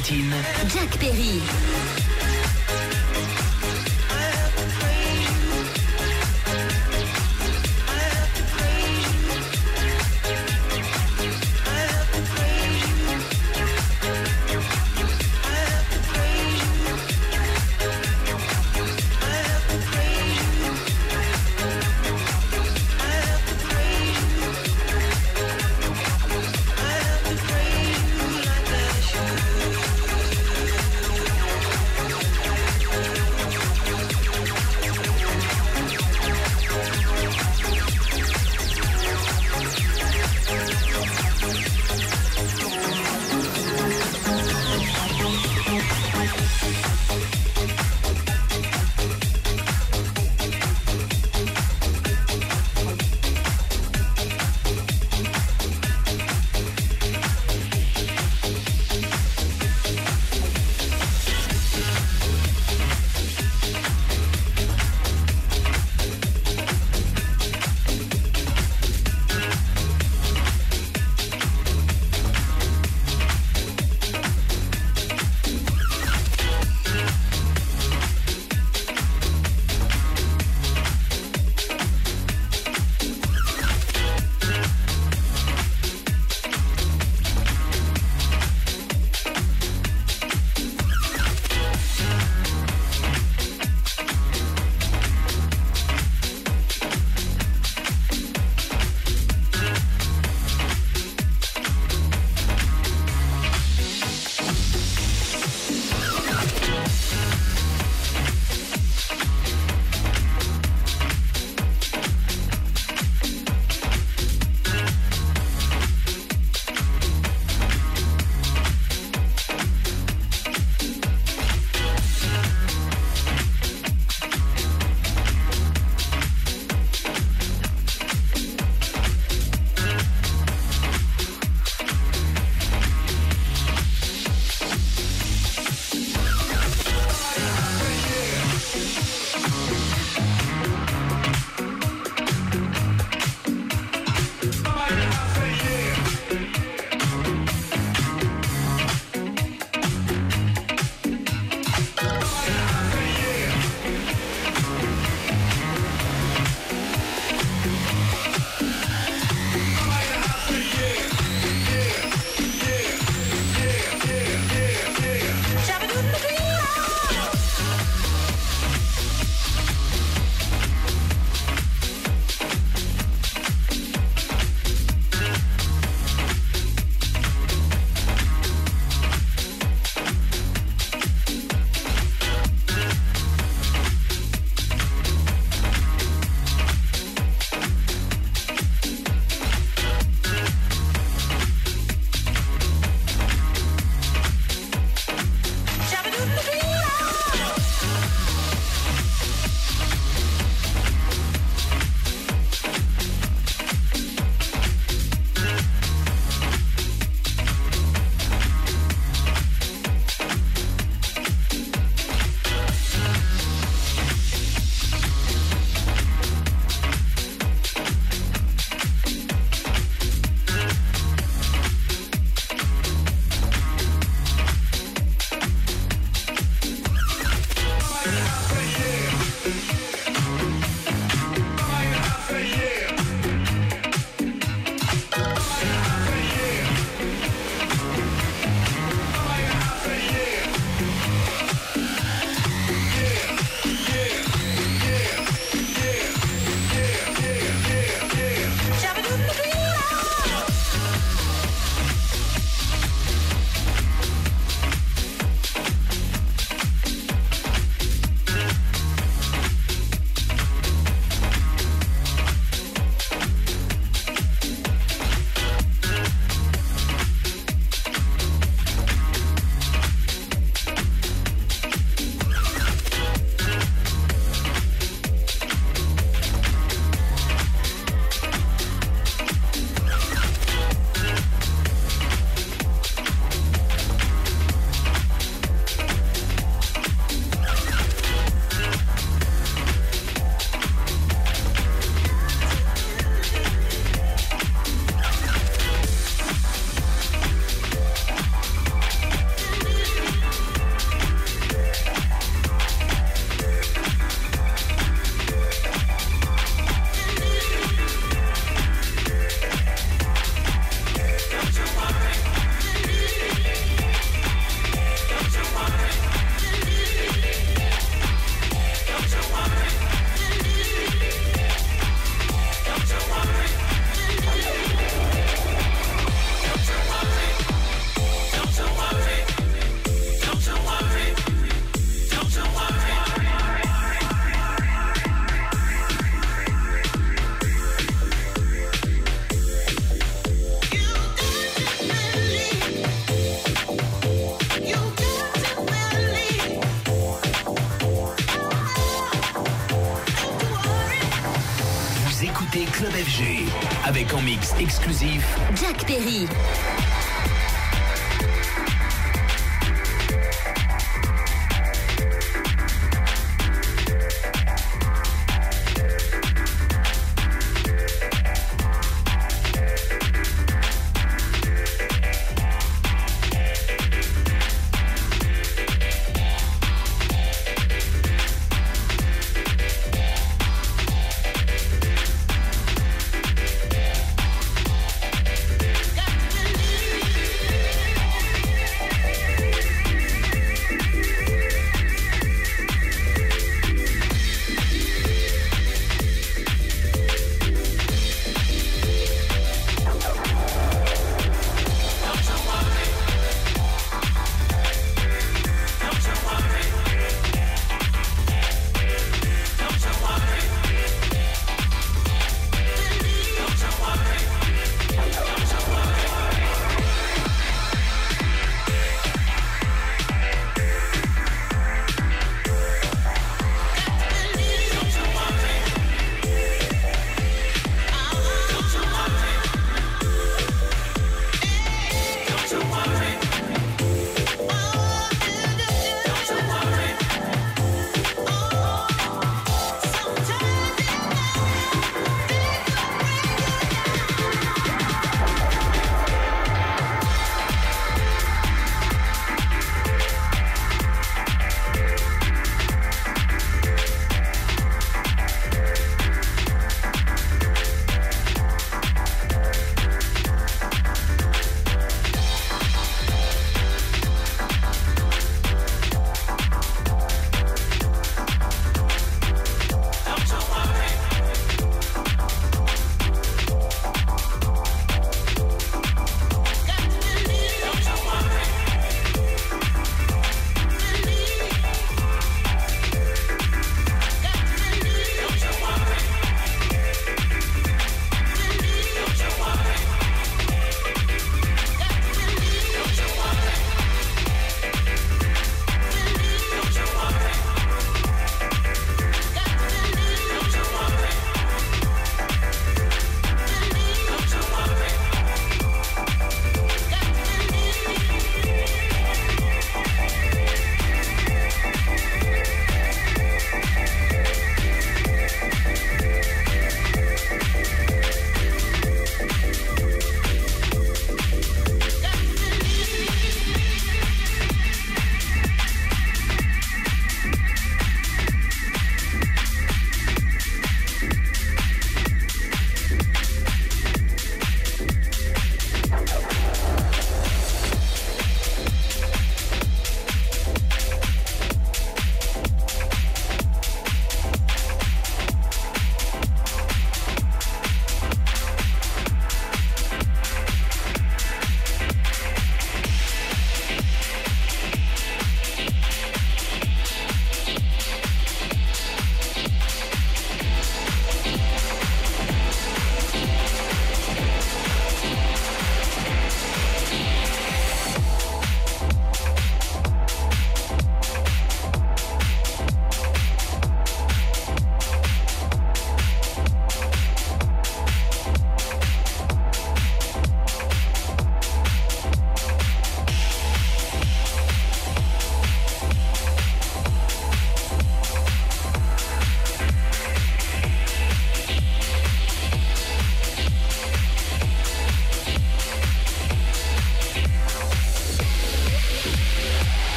Jack Perry.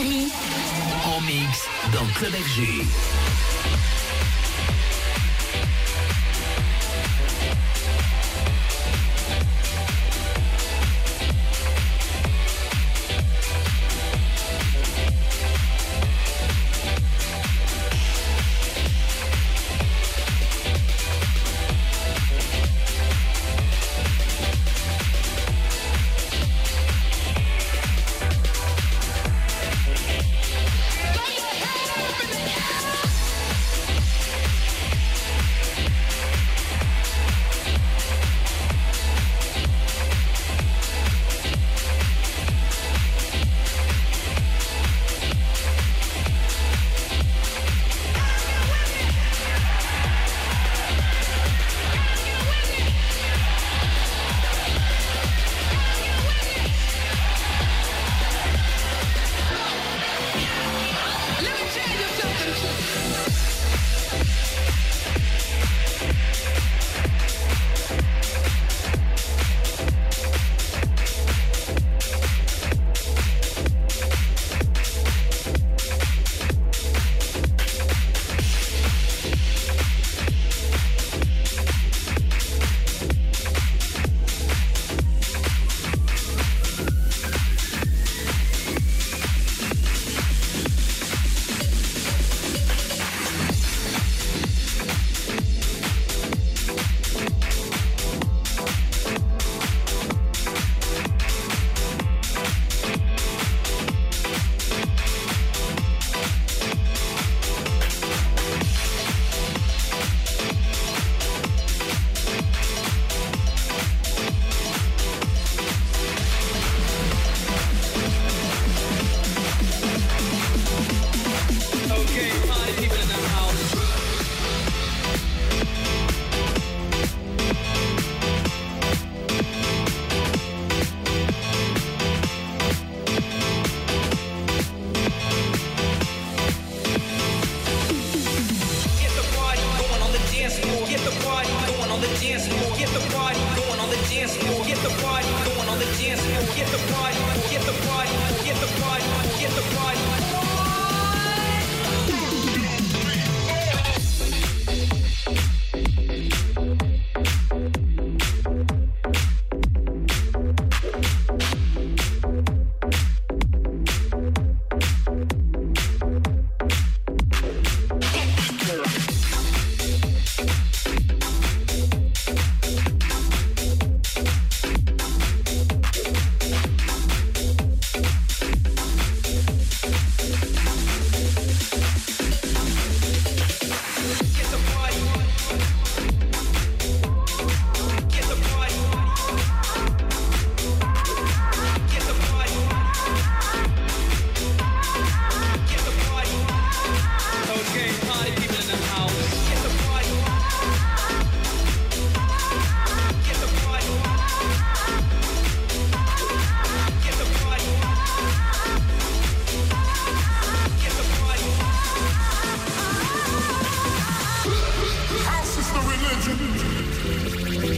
Perry. En mix dans Club FG.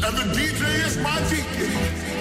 And the DJ is my DJ.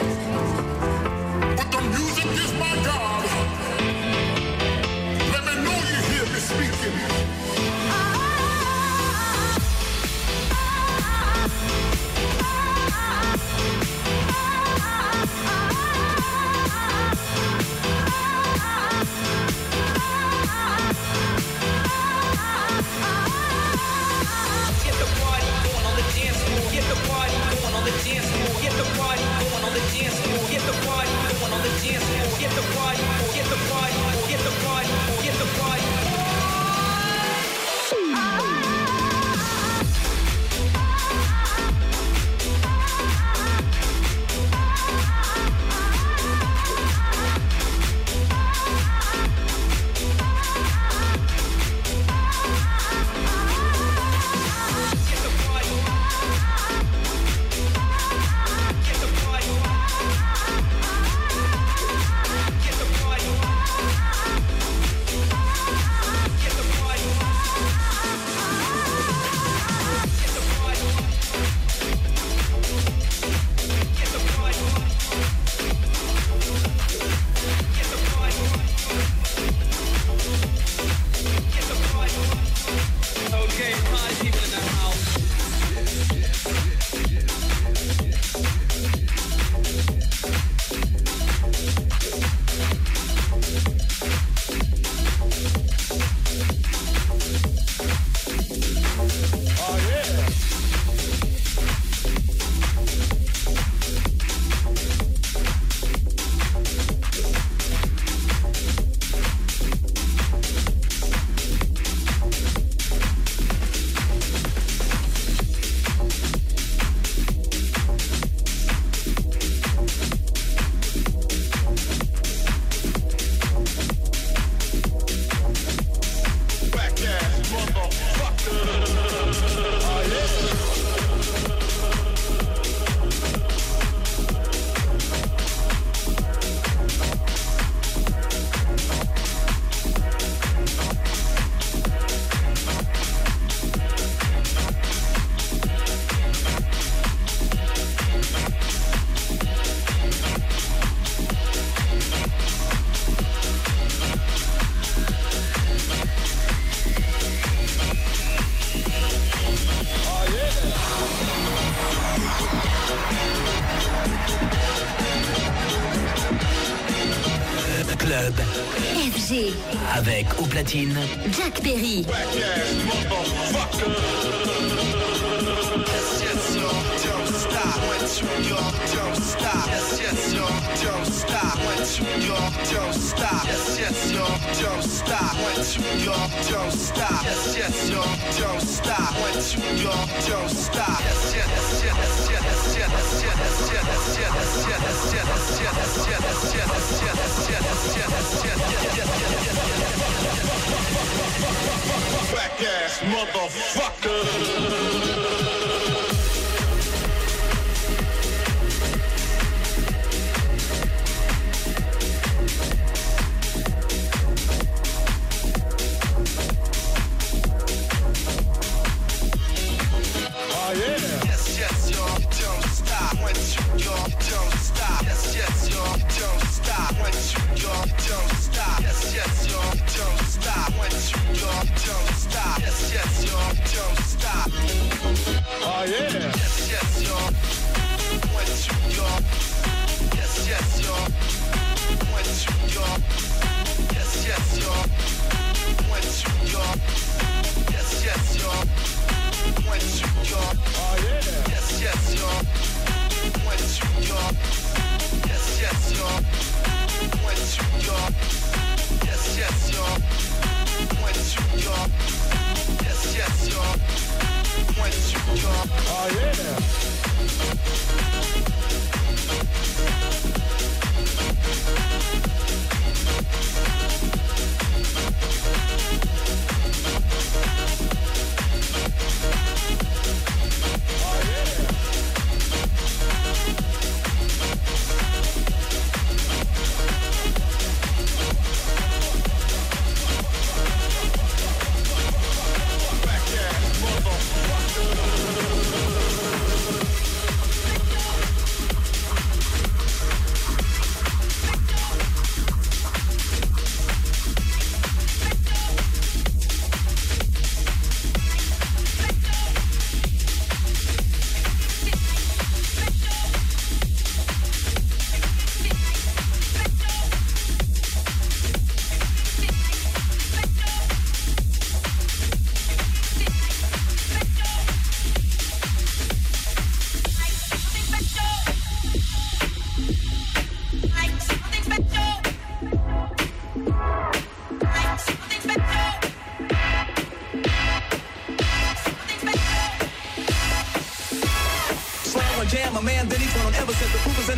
Beck au platine. Jack Perry.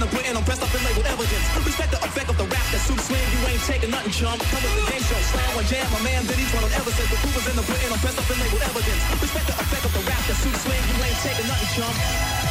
I'm putting pressed up in labeled evidence. Respect the effect of the rap that suits swing, you ain't taking nothing, chump. Come with the game show, slam or jam, my man did each one on ever since. The proof is in the pudding. I'm pressed up in labeled evidence. Respect the effect of the rap that suits swing, you ain't taking nothing, chump.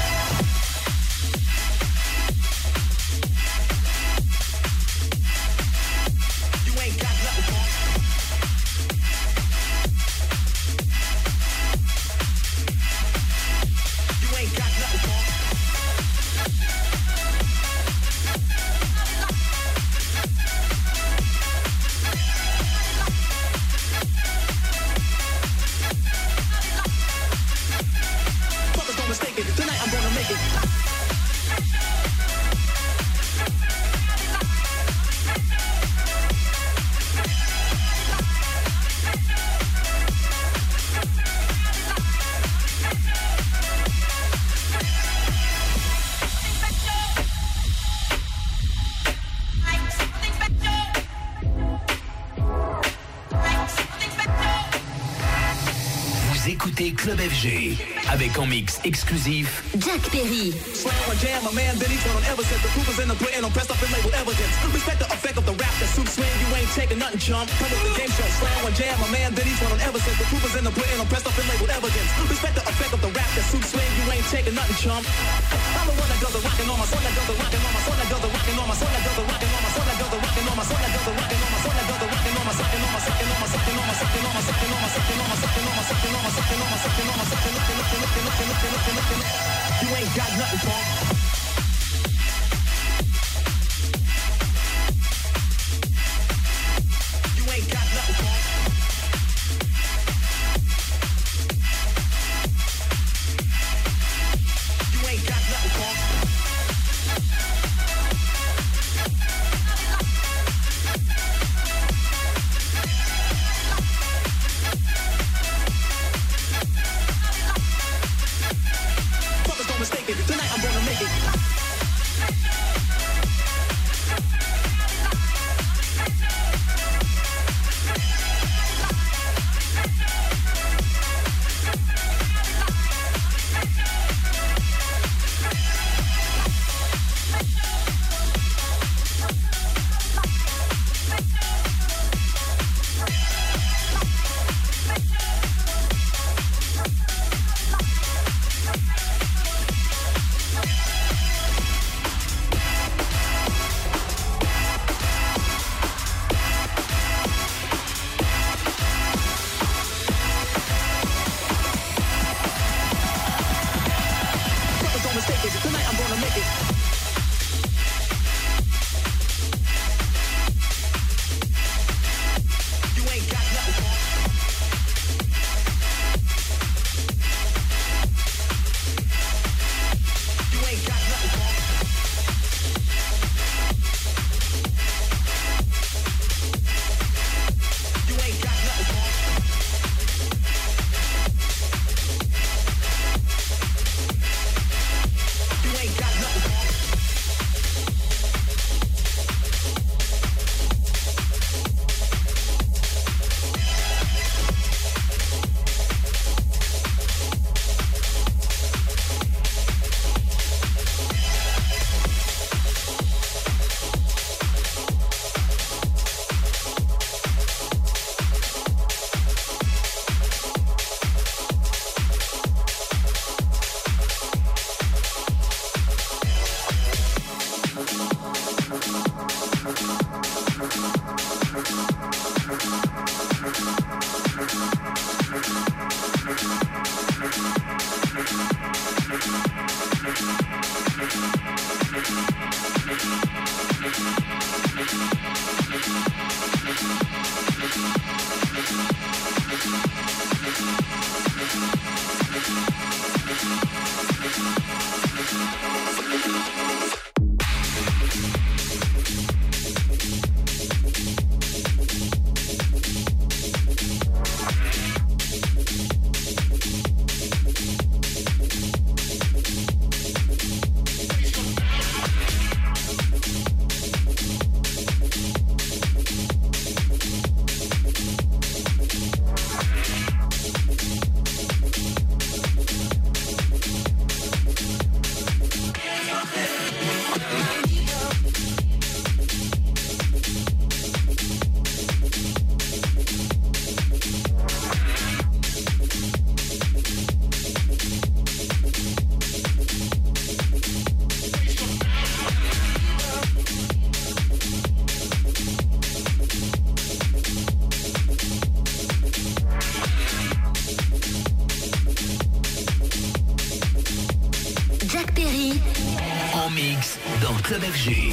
Exclusif Jack Perry. Slam or jam, a man, then each one ever said the proof is in the pudding, I'm pressed up and labeled evidence. Respect the effect of the rap that suits swing, you ain't taking nothing, chump. Come with the game show, slam or jam, a man, then each one ever said the proof is in the pudding, I'm pressed up and labeled evidence. Respect the effect of the rap that suits swing, you ain't taking nothing, chump. I'm the one that does the rockin' on my son that does the rockin' on my son that does the rockin' on my son that does the rockin' on my son that does the rockin' on my son that does the rockin' on my son that does the rockin' on my suckin' on my suckin' on my suckin' on my suckin' on my suckin' on my suckin' on my suckin' on my suckin' you ain't got nothing, punk. Dans Club FG.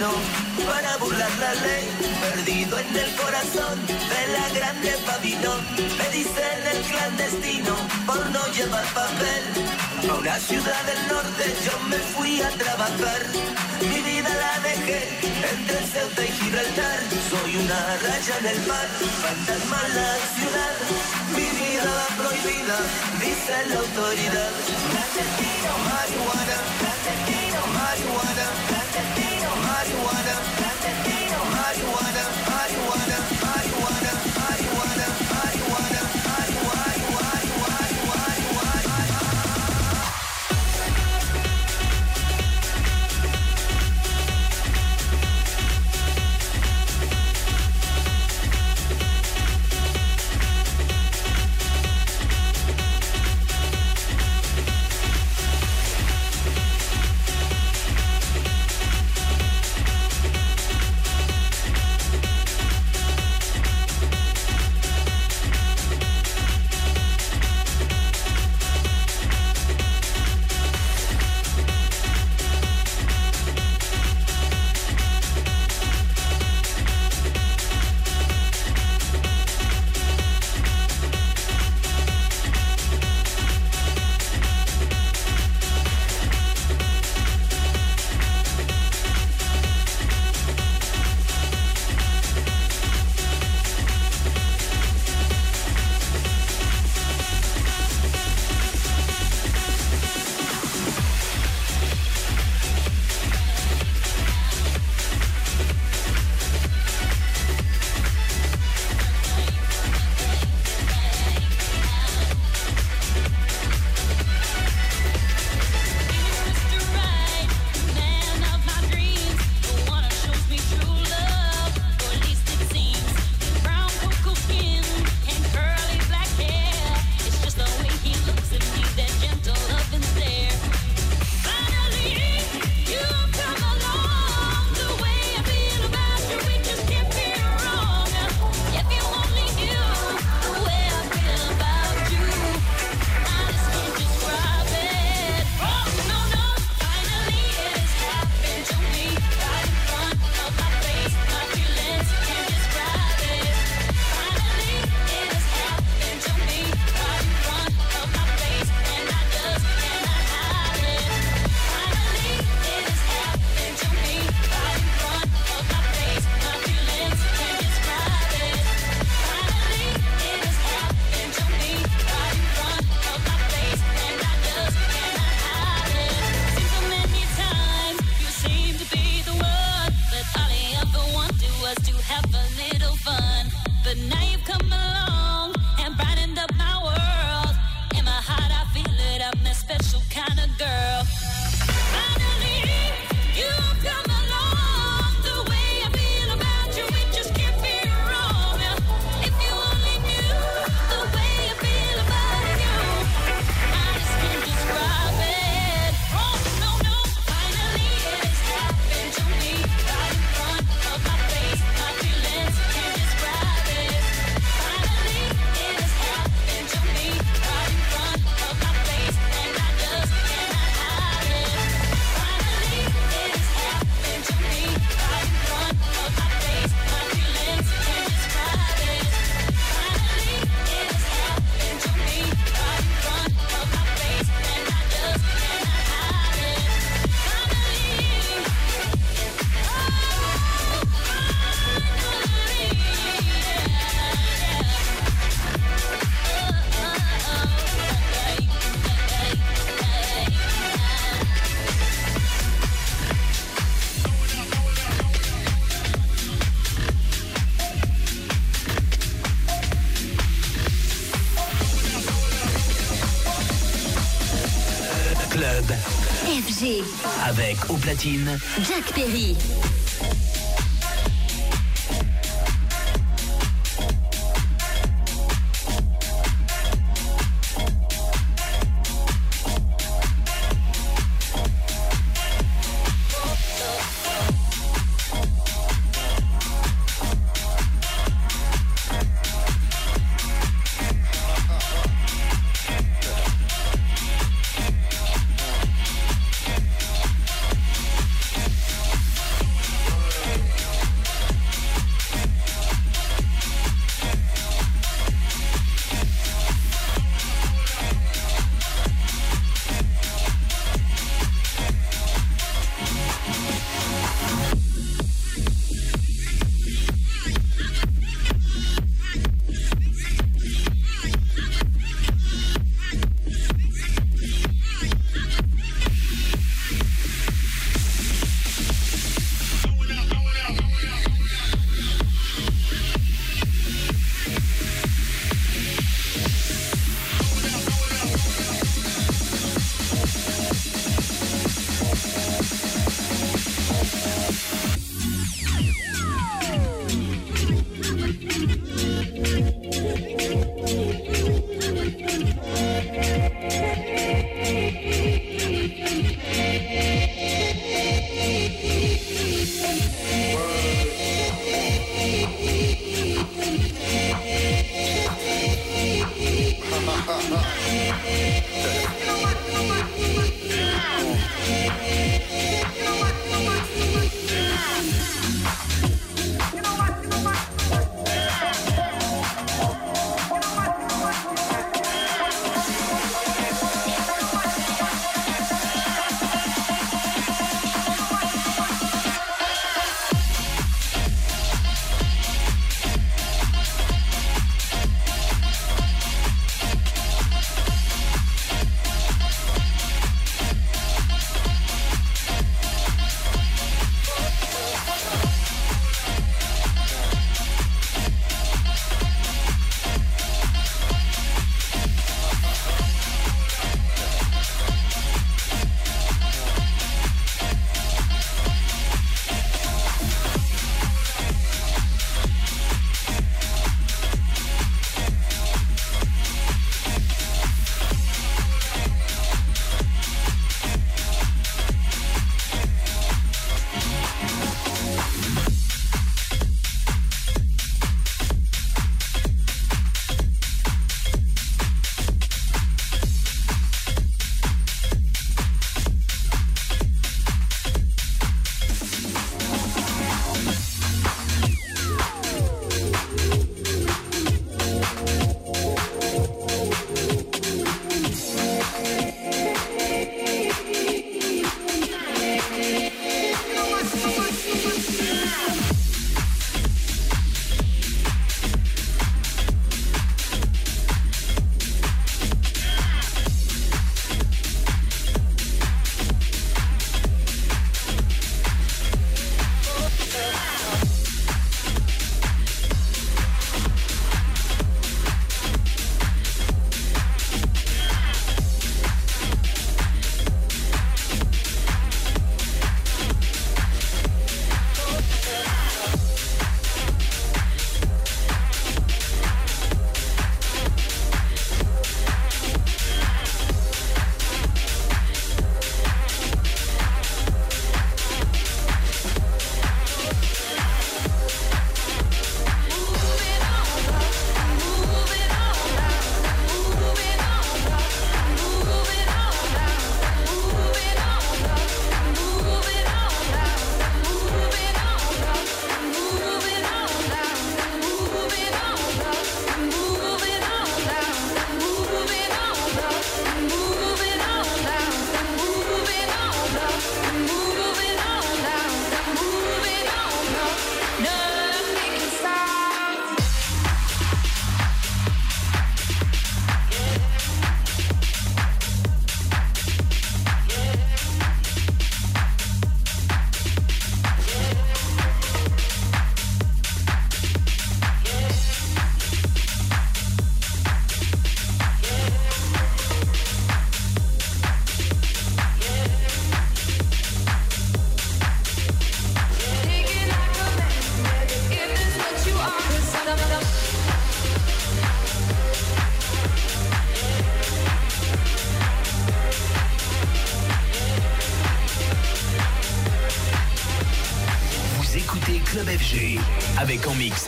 para burlar la ley, perdido en el corazón de la grande Babilón. Me dicen el clandestino por no llevar papel. A una ciudad del norte yo me fui a trabajar, mi vida la dejé entre Ceuta y Gibraltar. Soy una raya en el mar, fantasma la ciudad, mi vida va prohibida, dice la autoridad. Clandestino, marihuana, clandestino, marihuana, clandestino. Marijuana, Latino, marijuana. Platine Jack Perry.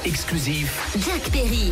Exclusif Jack Perry.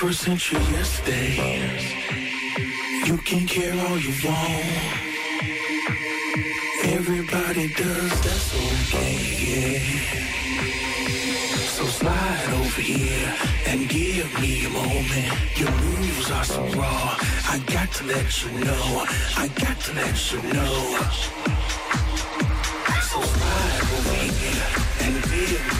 21st century yesterday. You can care all you want. Everybody does, that's okay, yeah. So slide over here and give me a moment. Your moves are so raw. I got to let you know. I got to let you know. So slide over here and give me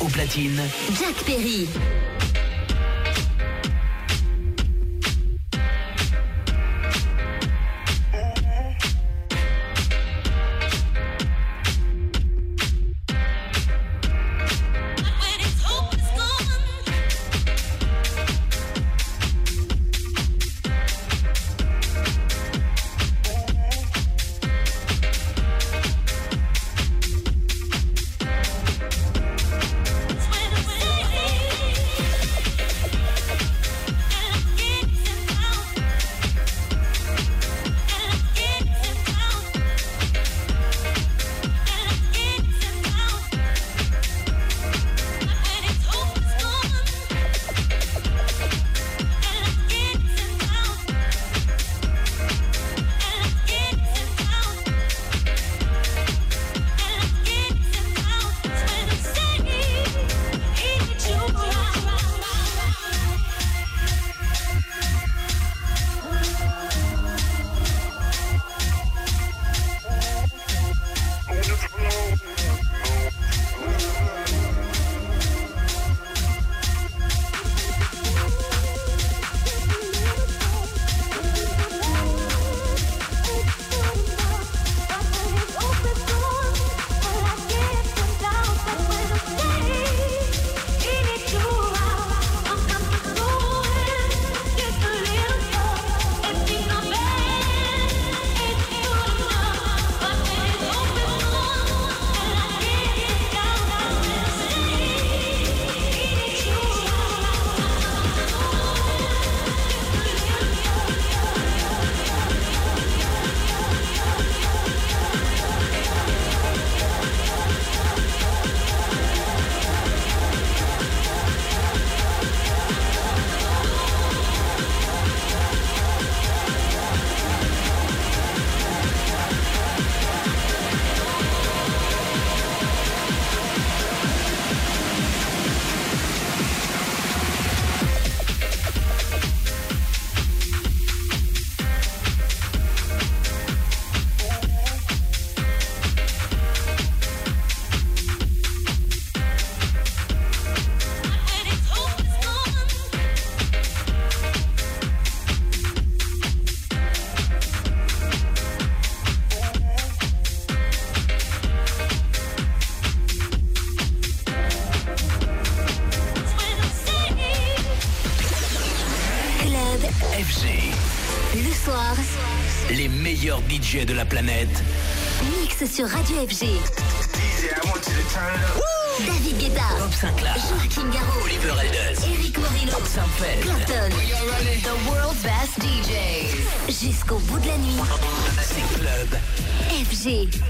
au platine Jack Perry. Sur Radio FG. David Guetta, Bob Sinclair. Joaquin Garraud, Oliver Elders. Eric Morino, Sinclair. Clapton, The World's Best DJs. Jusqu'au bout de la nuit, C'est Club FG.